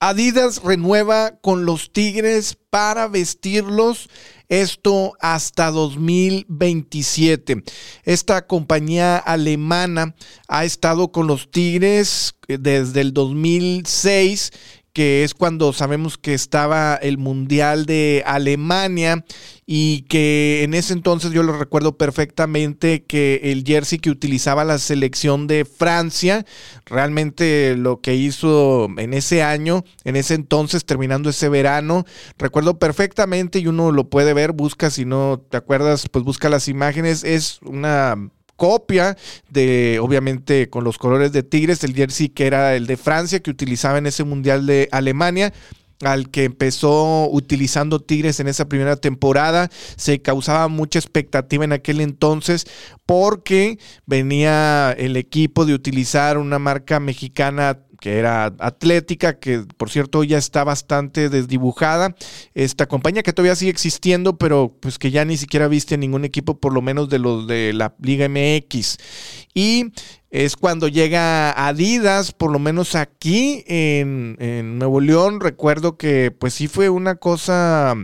Adidas renueva con los Tigres para vestirlos. Esto hasta 2027. Esta compañía alemana ha estado con los Tigres desde el 2006 que es cuando sabemos que estaba el Mundial de Alemania y que en ese entonces yo lo recuerdo perfectamente que el jersey que utilizaba la selección de Francia, realmente lo que hizo en ese año, en ese entonces, terminando ese verano, recuerdo perfectamente y uno lo puede ver, busca si no te acuerdas, pues busca las imágenes, es una copia de, obviamente, con los colores de Tigres, el jersey que era el de Francia, que utilizaba en ese Mundial de Alemania al que empezó utilizando Tigres en esa primera temporada. Se causaba mucha expectativa en aquel entonces porque venía el equipo de utilizar una marca mexicana que era Atlética, que por cierto ya está bastante desdibujada. Esta compañía que todavía sigue existiendo, pero pues que ya ni siquiera viste ningún equipo, por lo menos de los de la Liga MX. Y es cuando llega Adidas, por lo menos aquí en, Nuevo León. Recuerdo que pues sí fue una cosa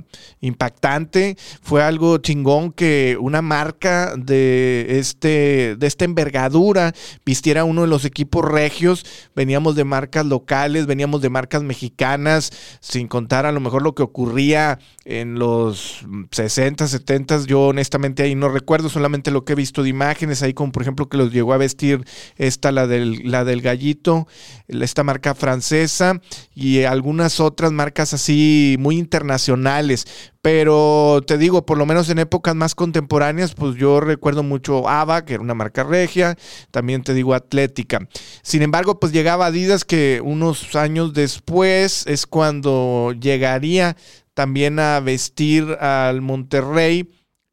impactante, fue algo chingón que una marca de, este, de esta envergadura vistiera uno de los equipos regios. Veníamos de marcas locales, veníamos de marcas mexicanas, sin contar a lo mejor lo que ocurría en los 60, 70. Yo honestamente ahí no recuerdo, solamente lo que he visto de imágenes, ahí como por ejemplo que los llegó a vestir esta, la del, la del gallito, esta marca francesa y algunas otras marcas así muy internacionales. Pero te digo, por lo menos en épocas más contemporáneas, pues yo recuerdo mucho ABA, que era una marca regia, también te digo Atlética. Sin embargo, pues llegaba Adidas, que unos años después es cuando llegaría también a vestir al Monterrey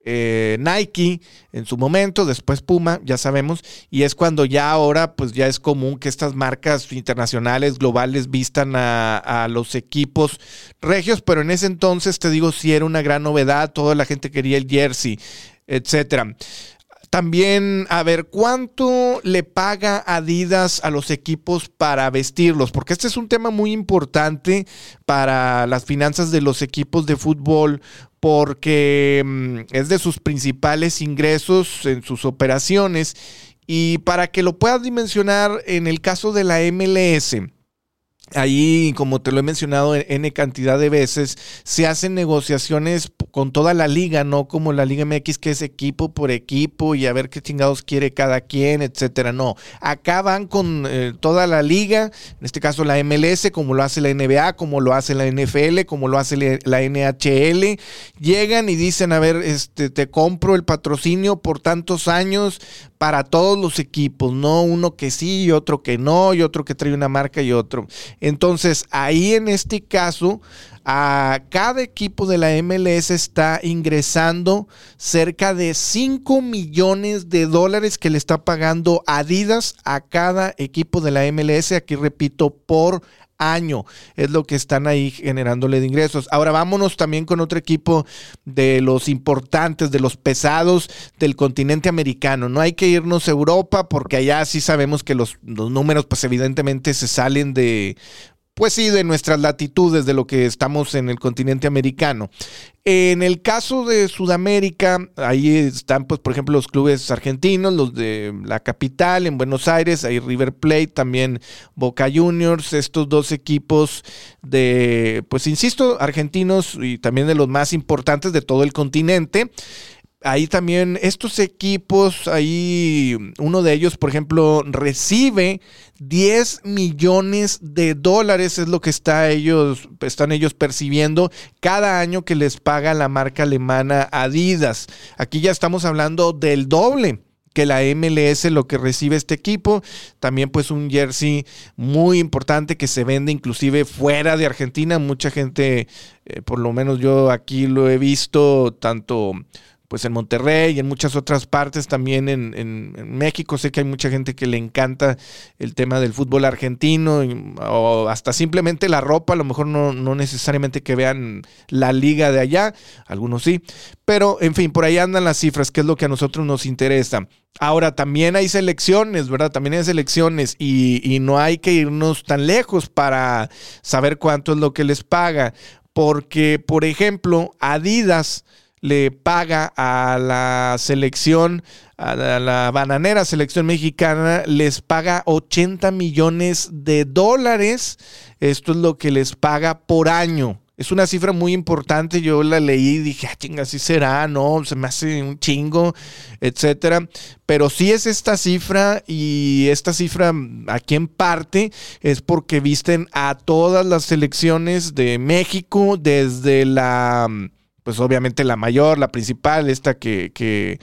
eh, Nike en su momento, después Puma, ya sabemos, y es cuando ya ahora pues ya es común que estas marcas internacionales, globales, vistan a, a los equipos regios, pero en ese entonces te digo, si era una gran novedad, toda la gente quería el jersey, etcétera. También, a ver, ¿cuánto le paga Adidas a los equipos para vestirlos? Porque este es un tema muy importante para las finanzas de los equipos de fútbol porque mm, es de sus principales ingresos en sus operaciones. Y para que lo puedas dimensionar, en el caso de la MLS, Ahí, como te lo he mencionado N cantidad de veces, se hacen negociaciones con toda la liga, no como la Liga MX, que es equipo por equipo y a ver qué chingados quiere cada quien, etcétera. No, acá van con eh, toda la liga, en este caso la MLS, como lo hace la NBA, como lo hace la NFL, como lo hace la NHL. Llegan y dicen, a ver, este, te compro el patrocinio por tantos años para todos los equipos, no uno que sí y otro que no, y otro que trae una marca y otro. Entonces, ahí en este caso, a cada equipo de la MLS está ingresando cerca de 5 millones de dólares que le está pagando Adidas a cada equipo de la MLS, aquí repito, por año. Es lo que están ahí generándole de ingresos. Ahora vámonos también con otro equipo de los importantes, de los pesados del continente americano. No hay que irnos a Europa porque allá sí sabemos que los, los números pues evidentemente se salen de pues sí, de nuestras latitudes, de lo que estamos en el continente americano. En el caso de Sudamérica, ahí están, pues, por ejemplo, los clubes argentinos, los de la capital, en Buenos Aires, hay River Plate, también Boca Juniors, estos dos equipos de, pues, insisto, argentinos y también de los más importantes de todo el continente ahí también estos equipos, ahí uno de ellos, por ejemplo, recibe 10 millones de dólares, es lo que está ellos, están ellos percibiendo cada año que les paga la marca alemana Adidas. Aquí ya estamos hablando del doble que la MLS lo que recibe este equipo. También pues un jersey muy importante que se vende inclusive fuera de Argentina. Mucha gente, eh, por lo menos yo aquí lo he visto, tanto pues en Monterrey y en muchas otras partes, también en, México. Sé que hay mucha gente que le encanta el tema del fútbol argentino o hasta simplemente la ropa, a lo mejor no, no, necesariamente que vean la liga de allá, algunos sí, pero en fin, por ahí andan las cifras, que es lo que a nosotros nos interesa. Ahora, también hay selecciones, ¿verdad? También hay selecciones y, y no hay que irnos tan lejos para saber cuánto es lo que les paga, porque, por ejemplo, Adidas, le paga a la selección, a la, bananera selección mexicana, les paga 80 millones de dólares. Esto es lo que les paga por año. Es una cifra muy importante. Yo la leí y dije, ah, chinga, así será, no, se me hace un chingo, etcétera. Pero sí es esta cifra y esta cifra aquí en parte es porque visten a todas las selecciones de México desde la pues obviamente la mayor, la principal, esta que, que,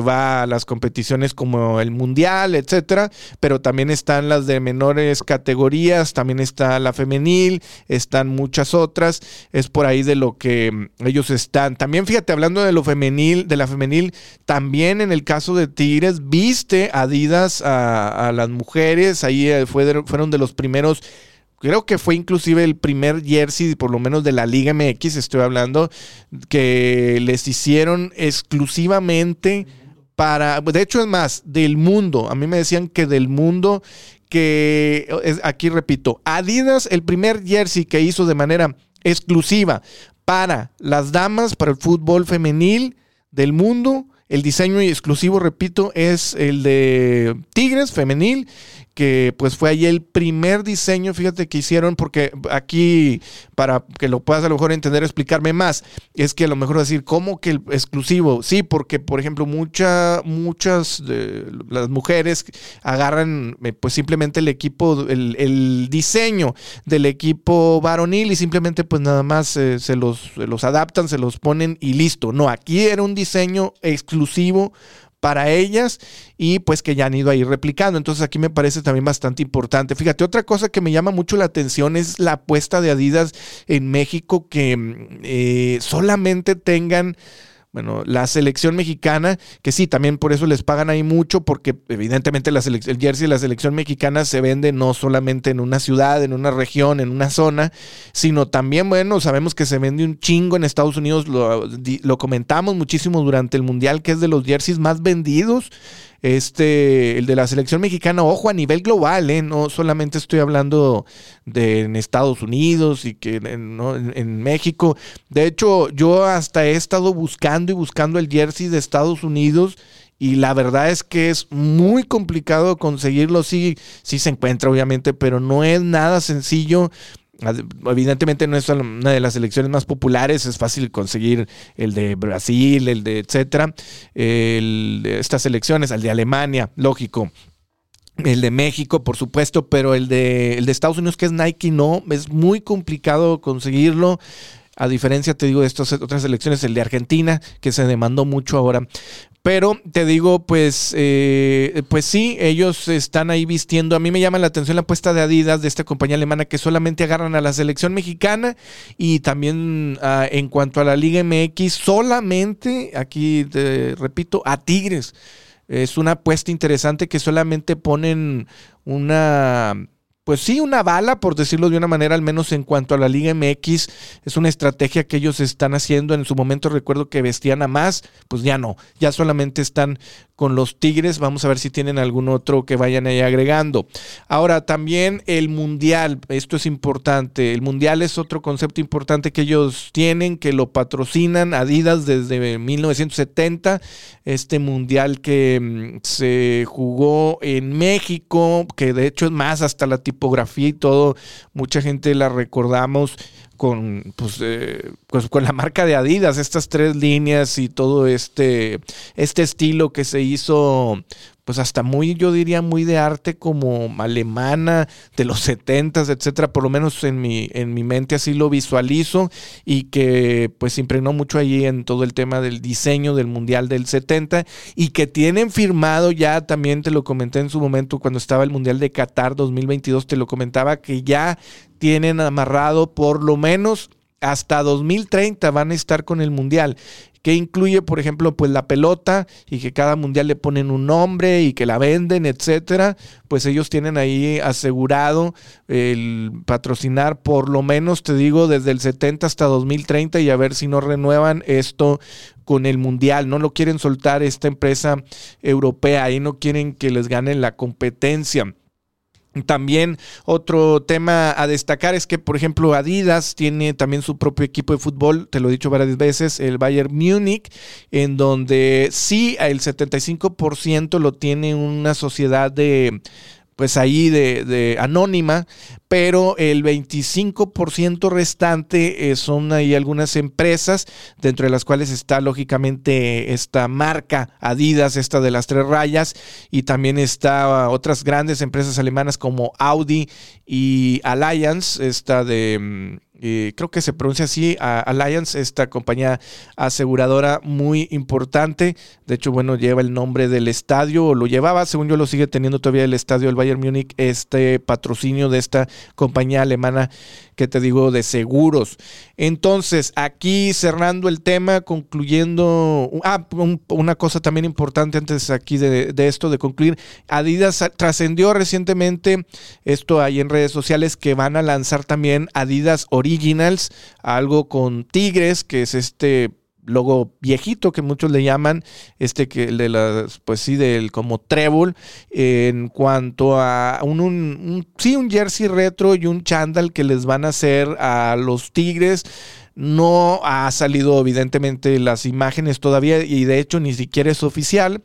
va a las competiciones como el mundial, etcétera, pero también están las de menores categorías, también está la femenil, están muchas otras, es por ahí de lo que mm, ellos están. También fíjate, hablando de lo femenil, de la femenil, también en el caso de Tigres, viste Adidas a, a las mujeres, ahí eh, fue fueron de los primeros creo que fue inclusive el primer jersey, por lo menos de la Liga MX, estoy hablando, que les hicieron exclusivamente para, de hecho es más, del mundo. A mí me decían que del mundo, que aquí repito, Adidas, el primer jersey que hizo de manera exclusiva para las damas, para el fútbol femenil del mundo. El diseño exclusivo, repito, es el de Tigres femenil que pues fue ahí el primer diseño, fíjate que hicieron, porque aquí, para que lo puedas a lo mejor entender, explicarme más, es que a lo mejor decir, ¿cómo que el exclusivo? Sí, porque por ejemplo, mucha, muchas de las mujeres agarran eh, pues simplemente el equipo, el, diseño del equipo varonil y simplemente pues nada más eh, se, los, se los adaptan, se los ponen y listo. No, aquí era un diseño exclusivo para ellas y pues que ya han ido ahí replicando. Entonces aquí me parece también bastante importante. Fíjate, otra cosa que me llama mucho la atención es la apuesta de Adidas en México que mm, eh, solamente tengan bueno, la selección mexicana, que sí, también por eso les pagan ahí mucho, porque evidentemente el jersey de la selección mexicana se vende no solamente en una ciudad, en una región, en una zona, sino también, bueno, sabemos que se vende un chingo en Estados Unidos, lo comentamos muchísimo durante el Mundial, que es de los jerseys más vendidos este, el de la selección mexicana, ojo, a nivel global, ¿eh? no solamente estoy hablando de en Estados Unidos y que en, México. De hecho, yo hasta he estado buscando y buscando el jersey de Estados Unidos y la verdad es que es muy complicado conseguirlo. Sí, sí se encuentra, obviamente, pero no es nada sencillo. Evidentemente no es una de las elecciones más populares, es fácil conseguir el de Brasil, el de etcétera, estas elecciones, el de Alemania, lógico. El de México, por supuesto, pero el de, el de Estados Unidos, que es Nike, no, es muy complicado conseguirlo. A diferencia, te digo, de estas otras elecciones, el de Argentina, que se demandó mucho ahora. Pero te digo, pues, eh, pues sí, ellos están ahí vistiendo. A mí me llama la atención la apuesta de Adidas de esta compañía alemana que solamente agarran a la selección mexicana y también ah, en cuanto a la Liga MX, solamente, aquí te repito, a Tigres. Es una apuesta interesante que solamente ponen una pues sí, una bala, por decirlo de una manera, al menos en cuanto a la Liga MX. Es una estrategia que ellos están haciendo. En su momento recuerdo que vestían a más, pues ya no, ya solamente están con los Tigres. Vamos a ver si tienen algún otro que vayan ahí agregando. Ahora, también el Mundial, esto es importante. El Mundial es otro concepto importante que ellos tienen, que lo patrocinan Adidas desde 1970. Este Mundial que mm, se jugó en México, que de hecho es más hasta la tipografía y todo, mucha gente la recordamos con, pues, eh, pues, con la marca de Adidas, estas tres líneas y todo este, este estilo que se hizo pues hasta muy, yo diría, muy de arte como alemana de los 70 etcétera, por lo menos en mi, en mi mente así lo visualizo y que pues impregnó mucho allí en todo el tema del diseño del Mundial del 70 y que tienen firmado ya, también te lo comenté en su momento cuando estaba el Mundial de Qatar 2022, te lo comentaba que ya tienen amarrado por lo menos hasta 2030 van a estar con el Mundial que incluye, por ejemplo, pues la pelota y que cada mundial le ponen un nombre y que la venden, etcétera, pues ellos tienen ahí asegurado el patrocinar por lo menos, te digo, desde el 70 hasta 2030 y a ver si no renuevan esto con el mundial, no lo quieren soltar esta empresa europea y no quieren que les ganen la competencia. También otro tema a destacar es que, por ejemplo, Adidas tiene también su propio equipo de fútbol, te lo he dicho varias veces, el Bayern Múnich, en donde sí el 75% lo tiene una sociedad de pues ahí de, anónima, pero el 25% restante eh, son ahí algunas empresas, dentro de las cuales está lógicamente esta marca Adidas, esta de las tres rayas, y también está otras grandes empresas alemanas como Audi y Alliance, esta de mm, creo que se pronuncia así, Alliance, esta compañía aseguradora muy importante. De hecho, bueno, lleva el nombre del estadio, o lo llevaba, según yo lo sigue teniendo todavía el estadio del Bayern Múnich, este patrocinio de esta compañía alemana que te digo de seguros. Entonces, aquí cerrando el tema, concluyendo, ah, una cosa también importante antes aquí de, esto, de concluir, Adidas trascendió recientemente, esto ahí en redes sociales, que van a lanzar también Adidas Originals, algo con tigres, que es este logo viejito que muchos le llaman, este que el de las, pues sí, del como trébol, en cuanto a un, sí, un jersey retro y un chandal que les van a hacer a los Tigres. No ha salido evidentemente las imágenes todavía y de hecho ni siquiera es oficial,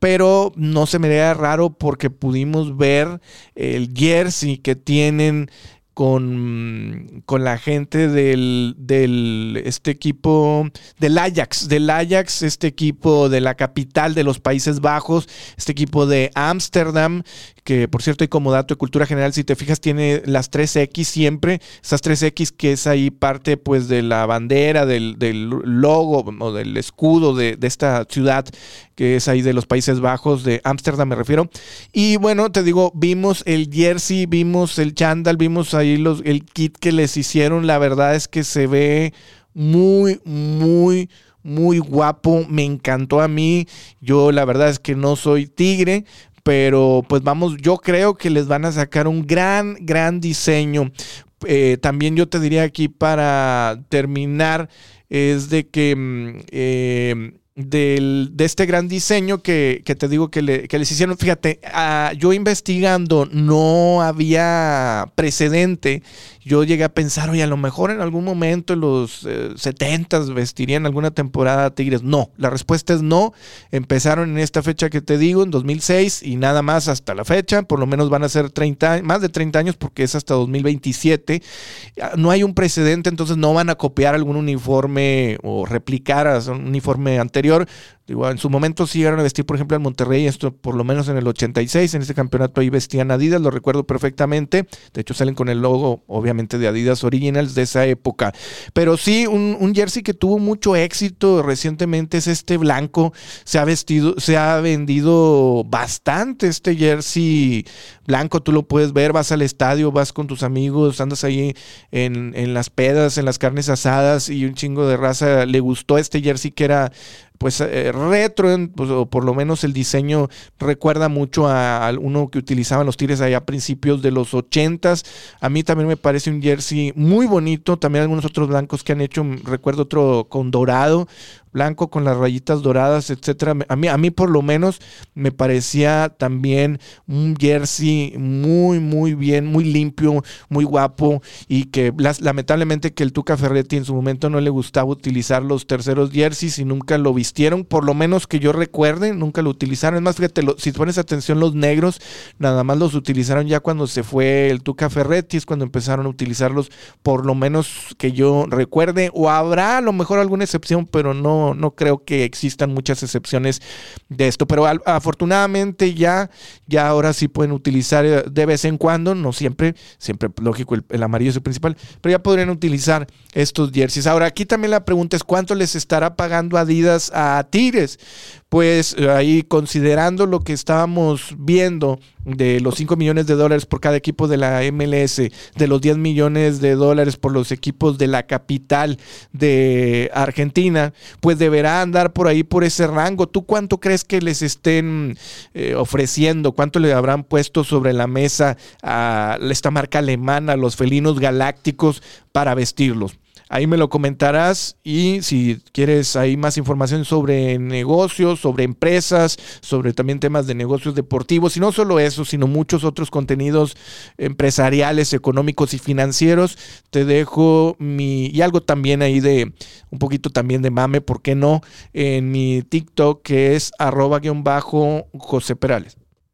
pero no se me vea raro porque pudimos ver el jersey que tienen con, con la gente del, del, este equipo del Ajax, del Ajax, este equipo de la capital de los Países Bajos, este equipo de Ámsterdam, que por cierto, y como dato de cultura general, si te fijas, tiene las 3X siempre, esas 3X que es ahí parte pues de la bandera, del, del logo o del escudo de, de esta ciudad que es ahí de los Países Bajos, de Ámsterdam me refiero. Y bueno, te digo, vimos el jersey, vimos el chandal, vimos ahí los, el kit que les hicieron. La verdad es que se ve muy, muy, muy guapo. Me encantó a mí. Yo la verdad es que no soy tigre, pero pues vamos, yo creo que les van a sacar un gran, gran diseño. Eh, también yo te diría aquí para terminar, es de que... Mm, eh, del, de este gran diseño que, que te digo que, le, que, les hicieron. Fíjate, uh, yo investigando no había precedente yo llegué a pensar, oye, a lo mejor en algún momento en los eh, 70 vestirían alguna temporada Tigres. No, la respuesta es no. Empezaron en esta fecha que te digo, en 2006, y nada más hasta la fecha. Por lo menos van a ser 30, más de 30 años porque es hasta 2027. Ah, no hay un precedente, entonces no van a copiar algún uniforme o replicar a un uniforme anterior. Digo, en su momento sí llegaron a vestir, por ejemplo, al Monterrey, esto por lo menos en el 86, en ese campeonato ahí vestían Adidas, lo recuerdo perfectamente. De hecho, salen con el logo, obviamente, de Adidas Originals de esa época. Pero sí, un, un jersey que tuvo mucho éxito recientemente es este blanco. Se ha vestido, se ha vendido bastante este jersey blanco, tú lo puedes ver, vas al estadio, vas con tus amigos, andas ahí en, en las pedas, en las carnes asadas y un chingo de raza le gustó este jersey que era pues eh, retro, pues, o por lo menos el diseño recuerda mucho a, uno que utilizaban los Tigres allá a principios de los 80s. A mí también me parece un jersey muy bonito, también algunos otros blancos que han hecho, recuerdo otro con dorado, blanco con las rayitas doradas, etcétera. A mí, a mí por lo menos me parecía también un jersey muy, muy bien, muy limpio, muy guapo y que lamentablemente que el Tuca Ferretti en su momento no le gustaba utilizar los terceros jerseys y nunca lo vistieron, por lo menos que yo recuerde, nunca lo utilizaron. Es más, fíjate, si pones atención, los negros nada más los utilizaron ya cuando se fue el Tuca Ferretti, es cuando empezaron a utilizarlos, por lo menos que yo recuerde, o habrá a lo mejor alguna excepción, pero no no, creo que existan muchas excepciones de esto, pero afortunadamente ya, ya ahora sí pueden utilizar eh, de vez en cuando, no siempre, siempre lógico, el, amarillo es el principal, pero ya podrían utilizar estos jerseys. Ahora, aquí también la pregunta es cuánto les estará pagando Adidas a Tigres pues ahí considerando lo que estábamos viendo de los 5 millones de dólares por cada equipo de la MLS, de los 10 millones de dólares por los equipos de la capital de Argentina, pues deberá andar por ahí por ese rango. ¿Tú cuánto crees que les estén eh, ofreciendo? ¿Cuánto le habrán puesto sobre la mesa a esta marca alemana, los felinos galácticos, para vestirlos? Ahí me lo comentarás y si quieres ahí más información sobre negocios, sobre empresas, sobre también temas de negocios deportivos y no solo eso, sino muchos otros contenidos empresariales, económicos y financieros, te dejo mi y algo también ahí de un poquito también de mame, ¿por qué no? En mi TikTok que es arroba guion bajo José Perales.